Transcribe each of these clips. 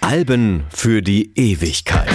Alben für die Ewigkeit.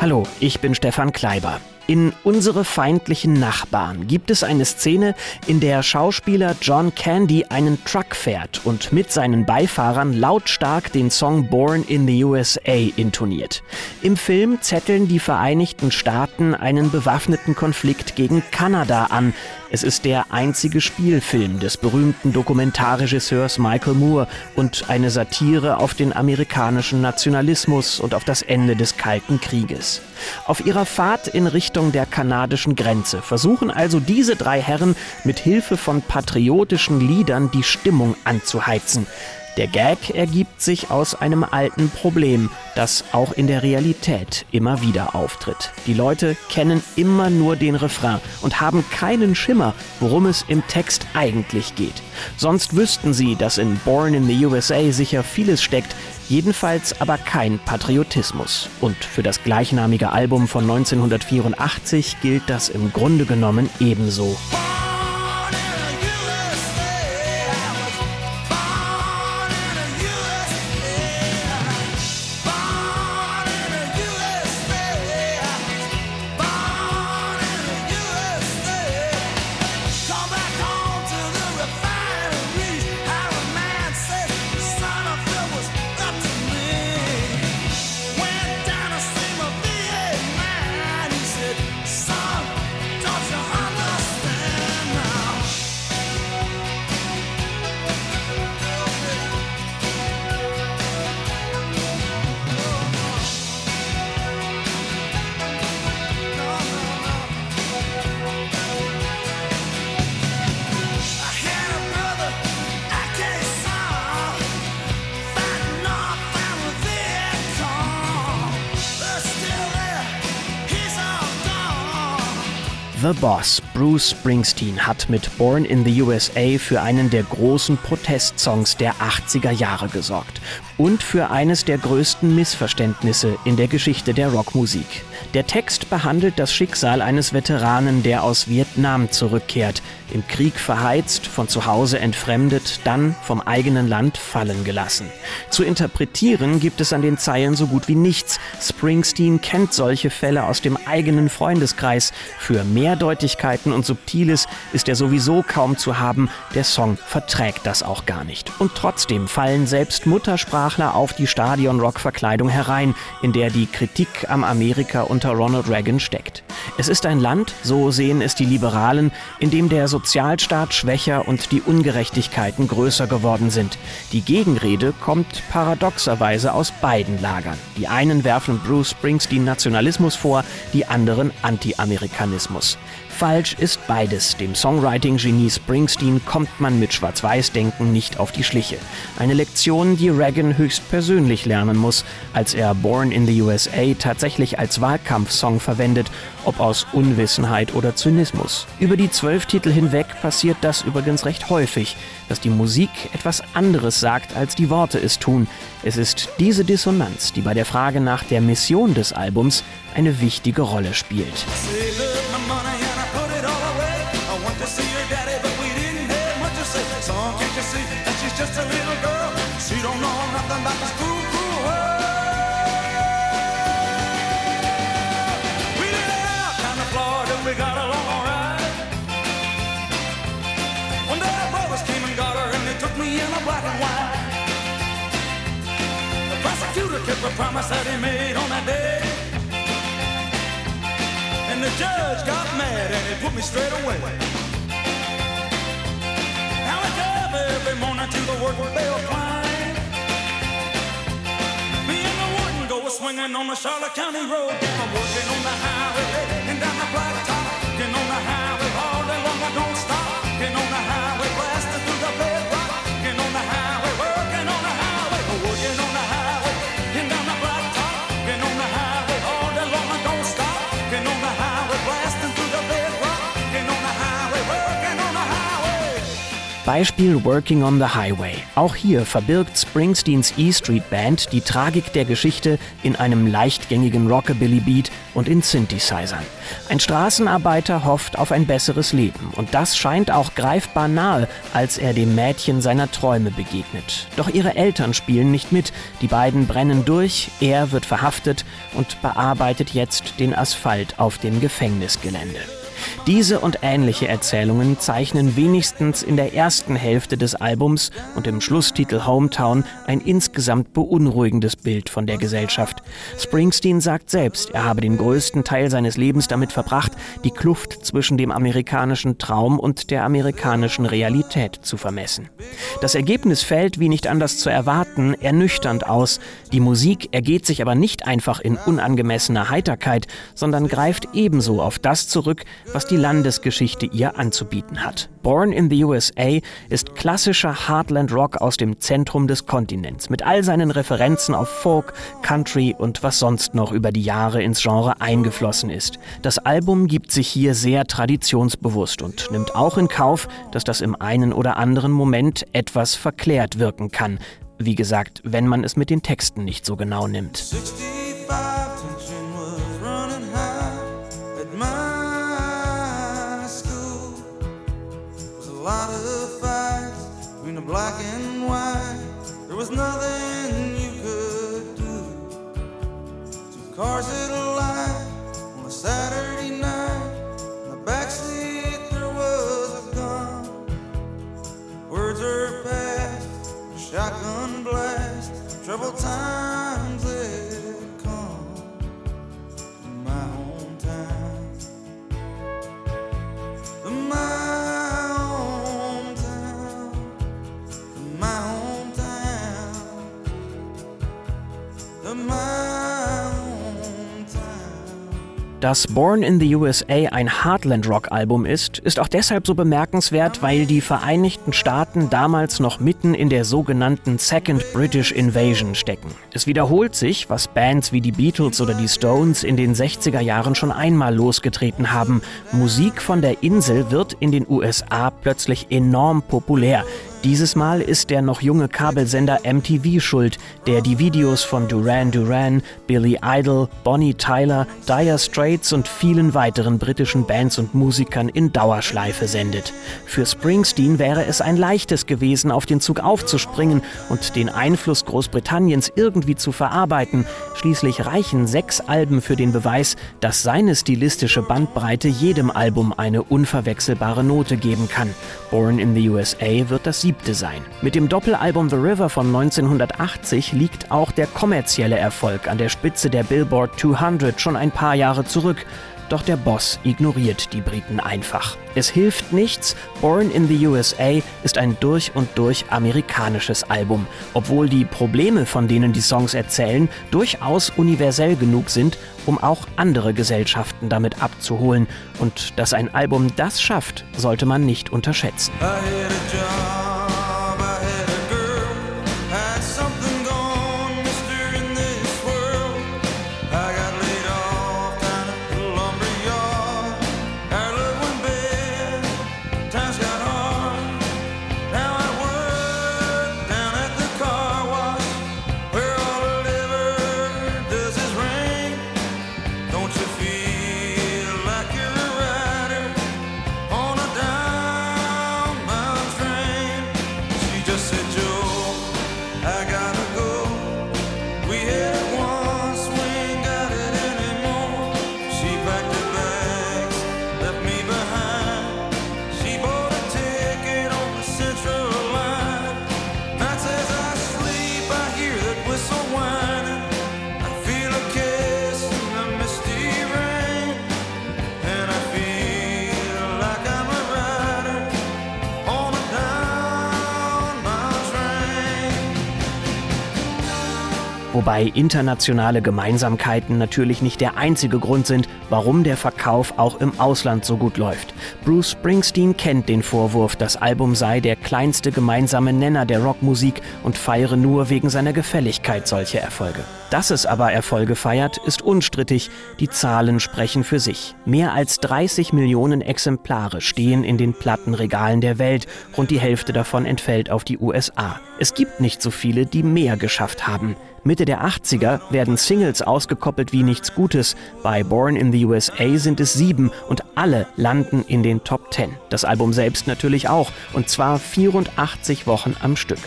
Hallo, ich bin Stefan Kleiber. In Unsere feindlichen Nachbarn gibt es eine Szene, in der Schauspieler John Candy einen Truck fährt und mit seinen Beifahrern lautstark den Song Born in the USA intoniert. Im Film zetteln die Vereinigten Staaten einen bewaffneten Konflikt gegen Kanada an. Es ist der einzige Spielfilm des berühmten Dokumentarregisseurs Michael Moore und eine Satire auf den amerikanischen Nationalismus und auf das Ende des Kalten Krieges. Auf ihrer Fahrt in Richtung der kanadischen Grenze versuchen also diese drei Herren mit Hilfe von patriotischen Liedern die Stimmung anzuheizen. Der Gag ergibt sich aus einem alten Problem, das auch in der Realität immer wieder auftritt. Die Leute kennen immer nur den Refrain und haben keinen Schimmer, worum es im Text eigentlich geht. Sonst wüssten sie, dass in Born in the USA sicher vieles steckt, jedenfalls aber kein Patriotismus. Und für das gleichnamige Album von 1984 gilt das im Grunde genommen ebenso. The Boss, Bruce Springsteen, hat mit Born in the USA für einen der großen Protestsongs der 80er Jahre gesorgt und für eines der größten Missverständnisse in der Geschichte der Rockmusik. Der Text behandelt das Schicksal eines Veteranen, der aus Vietnam zurückkehrt, im Krieg verheizt, von zu Hause entfremdet, dann vom eigenen Land fallen gelassen. Zu interpretieren gibt es an den Zeilen so gut wie nichts. Springsteen kennt solche Fälle aus dem eigenen Freundeskreis. Für Mehrdeutigkeiten und Subtiles ist er sowieso kaum zu haben. Der Song verträgt das auch gar nicht. Und trotzdem fallen selbst Muttersprachler auf die Stadion-Rock-Verkleidung herein, in der die Kritik am Amerika unter Ronald Reagan steckt. Es ist ein Land, so sehen es die Liberalen, in dem der Sozialstaat schwächer und die Ungerechtigkeiten größer geworden sind. Die Gegenrede kommt paradoxerweise aus beiden Lagern. Die einen werfen Bruce Springsteen Nationalismus vor, die anderen Anti-Amerikanismus. Falsch ist beides. Dem Songwriting-Genie Springsteen kommt man mit Schwarz-Weiß-Denken nicht auf die Schliche. Eine Lektion, die Reagan höchstpersönlich lernen muss, als er Born in the USA tatsächlich als Wahlkampfsong verwendet, ob aus Unwissenheit oder Zynismus. Über die zwölf Titel hinweg passiert das übrigens recht häufig, dass die Musik etwas anderes sagt, als die Worte es tun. Es ist diese Dissonanz, die bei der Frage nach der Mission des Albums eine wichtige Rolle spielt. Kept promise that he made on that day. And the judge got mad and he put me straight away. Now I drive every morning to the work bell climb. Swinging on the Charlotte County road. I'm working on the highway and down the blacktop. Getting on the highway all day long, I don't stop. Getting on the highway, Beispiel Working on the Highway. Auch hier verbirgt Springsteens E Street Band die Tragik der Geschichte in einem leichtgängigen Rockabilly-Beat und in Synthesizern. Ein Straßenarbeiter hofft auf ein besseres Leben und das scheint auch greifbar nahe, als er dem Mädchen seiner Träume begegnet. Doch ihre Eltern spielen nicht mit, die beiden brennen durch, er wird verhaftet und bearbeitet jetzt den Asphalt auf dem Gefängnisgelände. Diese und ähnliche Erzählungen zeichnen wenigstens in der ersten Hälfte des Albums und im Schlusstitel Hometown ein insgesamt beunruhigendes Bild von der Gesellschaft. Springsteen sagt selbst, er habe den größten Teil seines Lebens damit verbracht, die Kluft zwischen dem amerikanischen Traum und der amerikanischen Realität zu vermessen. Das Ergebnis fällt, wie nicht anders zu erwarten, ernüchternd aus. Die Musik ergeht sich aber nicht einfach in unangemessener Heiterkeit, sondern greift ebenso auf das zurück, was die Landesgeschichte ihr anzubieten hat. Born in the USA ist klassischer Heartland Rock aus dem Zentrum des Kontinents, mit all seinen Referenzen auf Folk, Country und was sonst noch über die Jahre ins Genre eingeflossen ist. Das Album gibt sich hier sehr traditionsbewusst und nimmt auch in Kauf, dass das im einen oder anderen Moment etwas verklärt wirken kann. Wie gesagt, wenn man es mit den Texten nicht so genau nimmt. 65. Lot of fights between the black and white. There was nothing you could do. Two cars that Dass Born in the USA ein Heartland Rock Album ist, ist auch deshalb so bemerkenswert, weil die Vereinigten Staaten damals noch mitten in der sogenannten Second British Invasion stecken. Es wiederholt sich, was Bands wie die Beatles oder die Stones in den 60er Jahren schon einmal losgetreten haben. Musik von der Insel wird in den USA plötzlich enorm populär. Dieses Mal ist der noch junge Kabelsender MTV schuld, der die Videos von Duran Duran, Billy Idol, Bonnie Tyler, Dire Straits und vielen weiteren britischen Bands und Musikern in Dauerschleife sendet. Für Springsteen wäre es ein leichtes gewesen, auf den Zug aufzuspringen und den Einfluss Großbritanniens irgendwie zu verarbeiten. Schließlich reichen sechs Alben für den Beweis, dass seine stilistische Bandbreite jedem Album eine unverwechselbare Note geben kann. Born in the USA wird das siebte sein. Mit dem Doppelalbum The River von 1980 liegt auch der kommerzielle Erfolg an der Spitze der Billboard 200 schon ein paar Jahre zurück. Doch der Boss ignoriert die Briten einfach. Es hilft nichts, Born in the USA ist ein durch und durch amerikanisches Album, obwohl die Probleme, von denen die Songs erzählen, durchaus universell genug sind, um auch andere Gesellschaften damit abzuholen. Und dass ein Album das schafft, sollte man nicht unterschätzen. Wobei internationale Gemeinsamkeiten natürlich nicht der einzige Grund sind, warum der Verkauf auch im Ausland so gut läuft. Bruce Springsteen kennt den Vorwurf, das Album sei der kleinste gemeinsame Nenner der Rockmusik und feiere nur wegen seiner Gefälligkeit solche Erfolge. Dass es aber Erfolge feiert, ist unstrittig. Die Zahlen sprechen für sich. Mehr als 30 Millionen Exemplare stehen in den Plattenregalen der Welt. Rund die Hälfte davon entfällt auf die USA. Es gibt nicht so viele, die mehr geschafft haben. Mitte der 80er werden Singles ausgekoppelt wie nichts Gutes. Bei Born in the USA sind es sieben und alle landen in den Top 10. Das Album selbst natürlich auch und zwar 84 Wochen am Stück.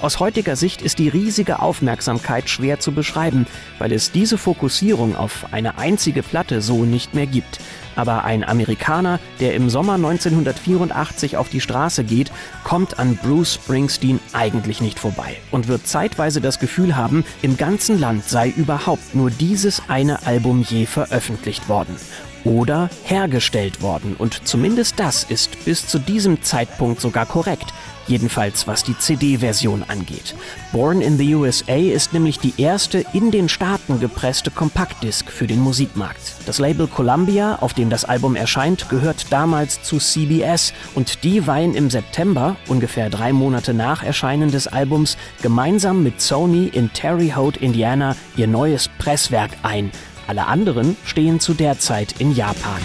Aus heutiger Sicht ist die riesige Aufmerksamkeit schwer zu beschreiben, weil es diese Fokussierung auf eine einzige Platte so nicht mehr gibt. Aber ein Amerikaner, der im Sommer 1984 auf die Straße geht, kommt an Bruce Springsteen eigentlich nicht vorbei und wird zeitweise das Gefühl haben, im ganzen Land sei überhaupt nur dieses eine Album je veröffentlicht worden oder hergestellt worden. Und zumindest das ist bis zu diesem Zeitpunkt sogar korrekt. Jedenfalls was die CD-Version angeht. Born in the USA ist nämlich die erste in den Staaten gepresste Kompaktdisc für den Musikmarkt. Das Label Columbia, auf dem das Album erscheint, gehört damals zu CBS und die weihen im September, ungefähr drei Monate nach Erscheinen des Albums, gemeinsam mit Sony in Terre Haute, Indiana, ihr neues Presswerk ein. Alle anderen stehen zu der Zeit in Japan.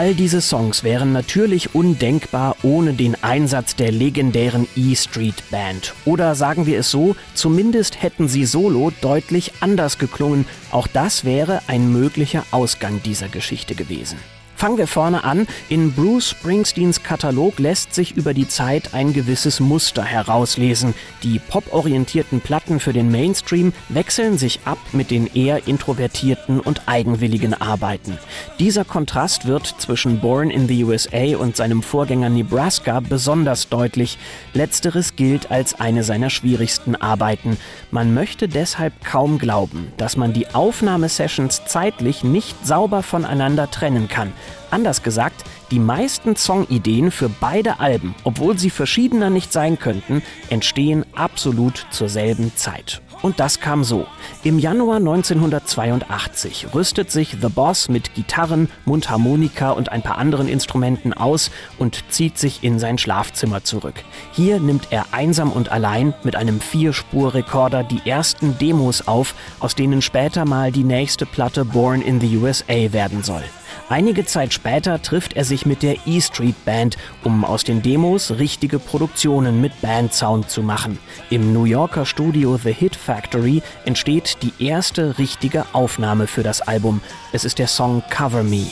All diese Songs wären natürlich undenkbar ohne den Einsatz der legendären E Street Band. Oder sagen wir es so, zumindest hätten sie solo deutlich anders geklungen. Auch das wäre ein möglicher Ausgang dieser Geschichte gewesen. Fangen wir vorne an. In Bruce Springsteens Katalog lässt sich über die Zeit ein gewisses Muster herauslesen. Die poporientierten Platten für den Mainstream wechseln sich ab mit den eher introvertierten und eigenwilligen Arbeiten. Dieser Kontrast wird zwischen Born in the USA und seinem Vorgänger Nebraska besonders deutlich. Letzteres gilt als eine seiner schwierigsten Arbeiten. Man möchte deshalb kaum glauben, dass man die Aufnahmesessions zeitlich nicht sauber voneinander trennen kann. Anders gesagt, die meisten Songideen für beide Alben, obwohl sie verschiedener nicht sein könnten, entstehen absolut zur selben Zeit. Und das kam so. Im Januar 1982 rüstet sich The Boss mit Gitarren, Mundharmonika und ein paar anderen Instrumenten aus und zieht sich in sein Schlafzimmer zurück. Hier nimmt er einsam und allein mit einem Vierspur-Rekorder die ersten Demos auf, aus denen später mal die nächste Platte Born in the USA werden soll. Einige Zeit später trifft er sich mit der E Street Band, um aus den Demos richtige Produktionen mit Bandsound zu machen. Im New Yorker Studio The Hit Factory entsteht die erste richtige Aufnahme für das Album. Es ist der Song Cover Me.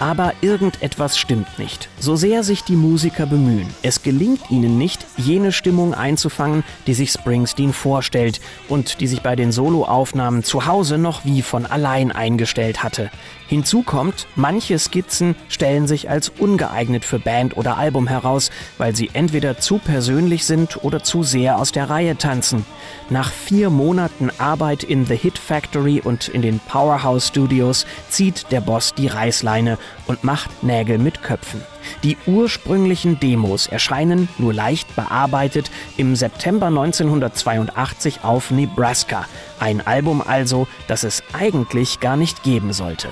Aber irgendetwas stimmt nicht. So sehr sich die Musiker bemühen, es gelingt ihnen nicht, jene Stimmung einzufangen, die sich Springsteen vorstellt und die sich bei den Soloaufnahmen zu Hause noch wie von allein eingestellt hatte. Hinzu kommt, manche Skizzen stellen sich als ungeeignet für Band oder Album heraus, weil sie entweder zu persönlich sind oder zu sehr aus der Reihe tanzen. Nach vier Monaten Arbeit in The Hit Factory und in den Powerhouse Studios zieht der Boss die Reißleine und macht Nägel mit Köpfen. Die ursprünglichen Demos erscheinen, nur leicht bearbeitet, im September 1982 auf Nebraska. Ein Album also, das es eigentlich gar nicht geben sollte.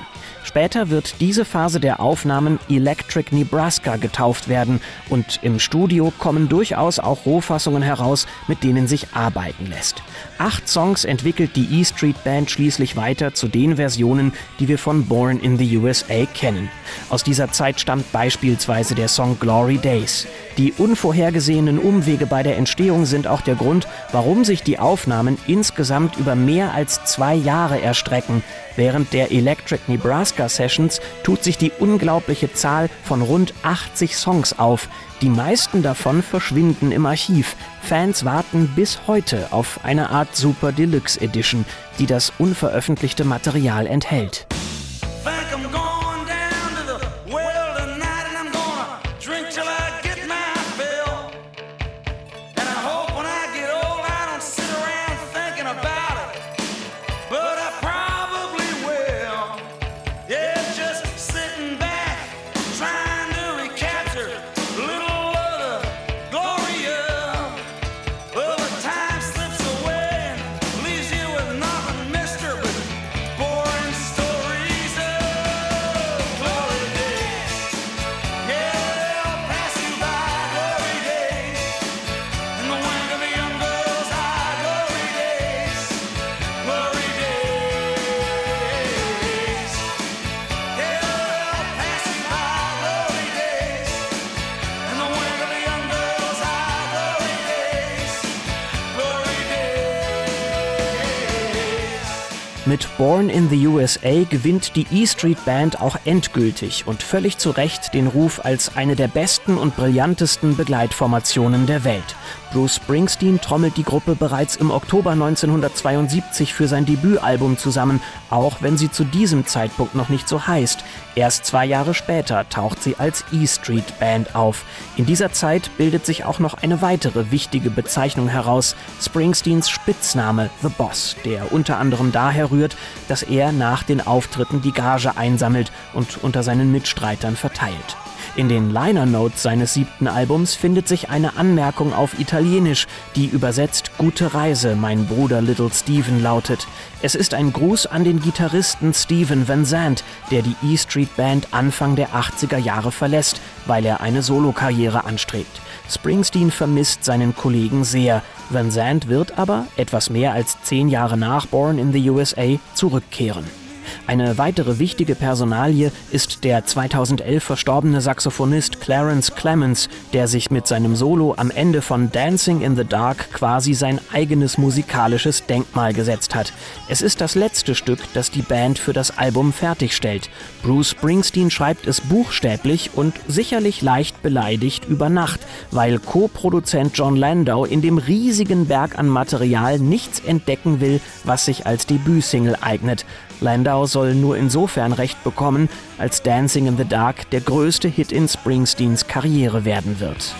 Später wird diese Phase der Aufnahmen Electric Nebraska getauft werden und im Studio kommen durchaus auch Rohfassungen heraus, mit denen sich arbeiten lässt. Acht Songs entwickelt die E Street Band schließlich weiter zu den Versionen, die wir von Born in the USA kennen. Aus dieser Zeit stammt beispielsweise der Song Glory Days. Die unvorhergesehenen Umwege bei der Entstehung sind auch der Grund, warum sich die Aufnahmen insgesamt über mehr als zwei Jahre erstrecken. Während der Electric Nebraska Sessions tut sich die unglaubliche Zahl von rund 80 Songs auf. Die meisten davon verschwinden im Archiv. Fans warten bis heute auf eine Art Super Deluxe Edition, die das unveröffentlichte Material enthält. Mit Born in the USA gewinnt die E Street Band auch endgültig und völlig zu Recht den Ruf als eine der besten und brillantesten Begleitformationen der Welt. Bruce Springsteen trommelt die Gruppe bereits im Oktober 1972 für sein Debütalbum zusammen, auch wenn sie zu diesem Zeitpunkt noch nicht so heißt. Erst zwei Jahre später taucht sie als E Street Band auf. In dieser Zeit bildet sich auch noch eine weitere wichtige Bezeichnung heraus, Springsteens Spitzname The Boss, der unter anderem daher rührt, dass er nach den Auftritten die Gage einsammelt und unter seinen Mitstreitern verteilt. In den Liner Notes seines siebten Albums findet sich eine Anmerkung auf Italienisch, die übersetzt Gute Reise, mein Bruder Little Steven lautet. Es ist ein Gruß an den Gitarristen Steven Van Zandt, der die E Street Band Anfang der 80er Jahre verlässt, weil er eine Solokarriere anstrebt. Springsteen vermisst seinen Kollegen sehr. Van Zandt wird aber, etwas mehr als zehn Jahre nach Born in the USA, zurückkehren. Eine weitere wichtige Personalie ist der 2011 verstorbene Saxophonist Clarence Clemens, der sich mit seinem Solo am Ende von Dancing in the Dark quasi sein eigenes musikalisches Denkmal gesetzt hat. Es ist das letzte Stück, das die Band für das Album fertigstellt. Bruce Springsteen schreibt es buchstäblich und sicherlich leicht beleidigt über Nacht, weil Co-Produzent John Landau in dem riesigen Berg an Material nichts entdecken will, was sich als Debütsingle eignet. Landau soll nur insofern recht bekommen, als Dancing in the Dark der größte Hit in Springsteens Karriere werden wird.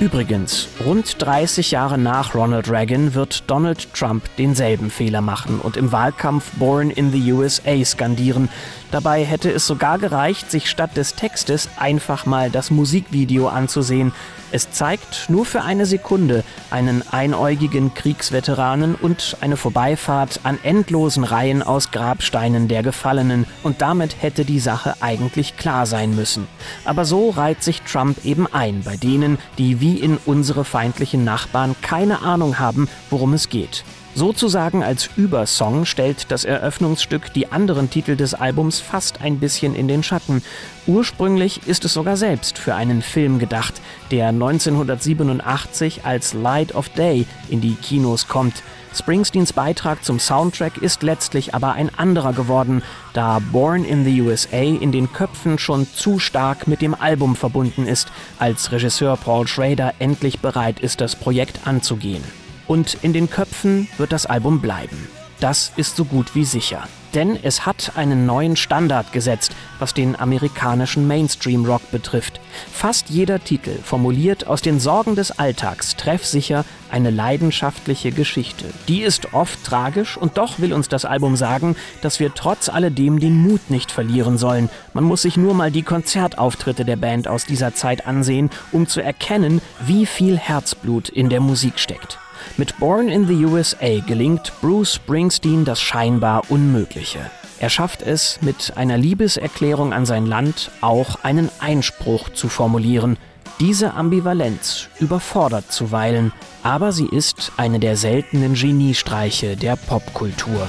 Übrigens, rund 30 Jahre nach Ronald Reagan wird Donald Trump denselben Fehler machen und im Wahlkampf Born in the USA skandieren. Dabei hätte es sogar gereicht, sich statt des Textes einfach mal das Musikvideo anzusehen. Es zeigt nur für eine Sekunde einen einäugigen Kriegsveteranen und eine Vorbeifahrt an endlosen Reihen aus Grabsteinen der Gefallenen. Und damit hätte die Sache eigentlich klar sein müssen. Aber so reiht sich Trump eben ein bei denen, die wie in unsere feindlichen Nachbarn keine Ahnung haben, worum es geht. Sozusagen als Übersong stellt das Eröffnungsstück die anderen Titel des Albums fast ein bisschen in den Schatten. Ursprünglich ist es sogar selbst für einen Film gedacht, der 1987 als Light of Day in die Kinos kommt. Springsteens Beitrag zum Soundtrack ist letztlich aber ein anderer geworden, da Born in the USA in den Köpfen schon zu stark mit dem Album verbunden ist, als Regisseur Paul Schrader endlich bereit ist, das Projekt anzugehen. Und in den Köpfen wird das Album bleiben. Das ist so gut wie sicher. Denn es hat einen neuen Standard gesetzt, was den amerikanischen Mainstream-Rock betrifft. Fast jeder Titel formuliert aus den Sorgen des Alltags treffsicher eine leidenschaftliche Geschichte. Die ist oft tragisch und doch will uns das Album sagen, dass wir trotz alledem den Mut nicht verlieren sollen. Man muss sich nur mal die Konzertauftritte der Band aus dieser Zeit ansehen, um zu erkennen, wie viel Herzblut in der Musik steckt. Mit Born in the USA gelingt Bruce Springsteen das scheinbar Unmögliche. Er schafft es, mit einer Liebeserklärung an sein Land auch einen Einspruch zu formulieren. Diese Ambivalenz überfordert zuweilen, aber sie ist eine der seltenen Geniestreiche der Popkultur.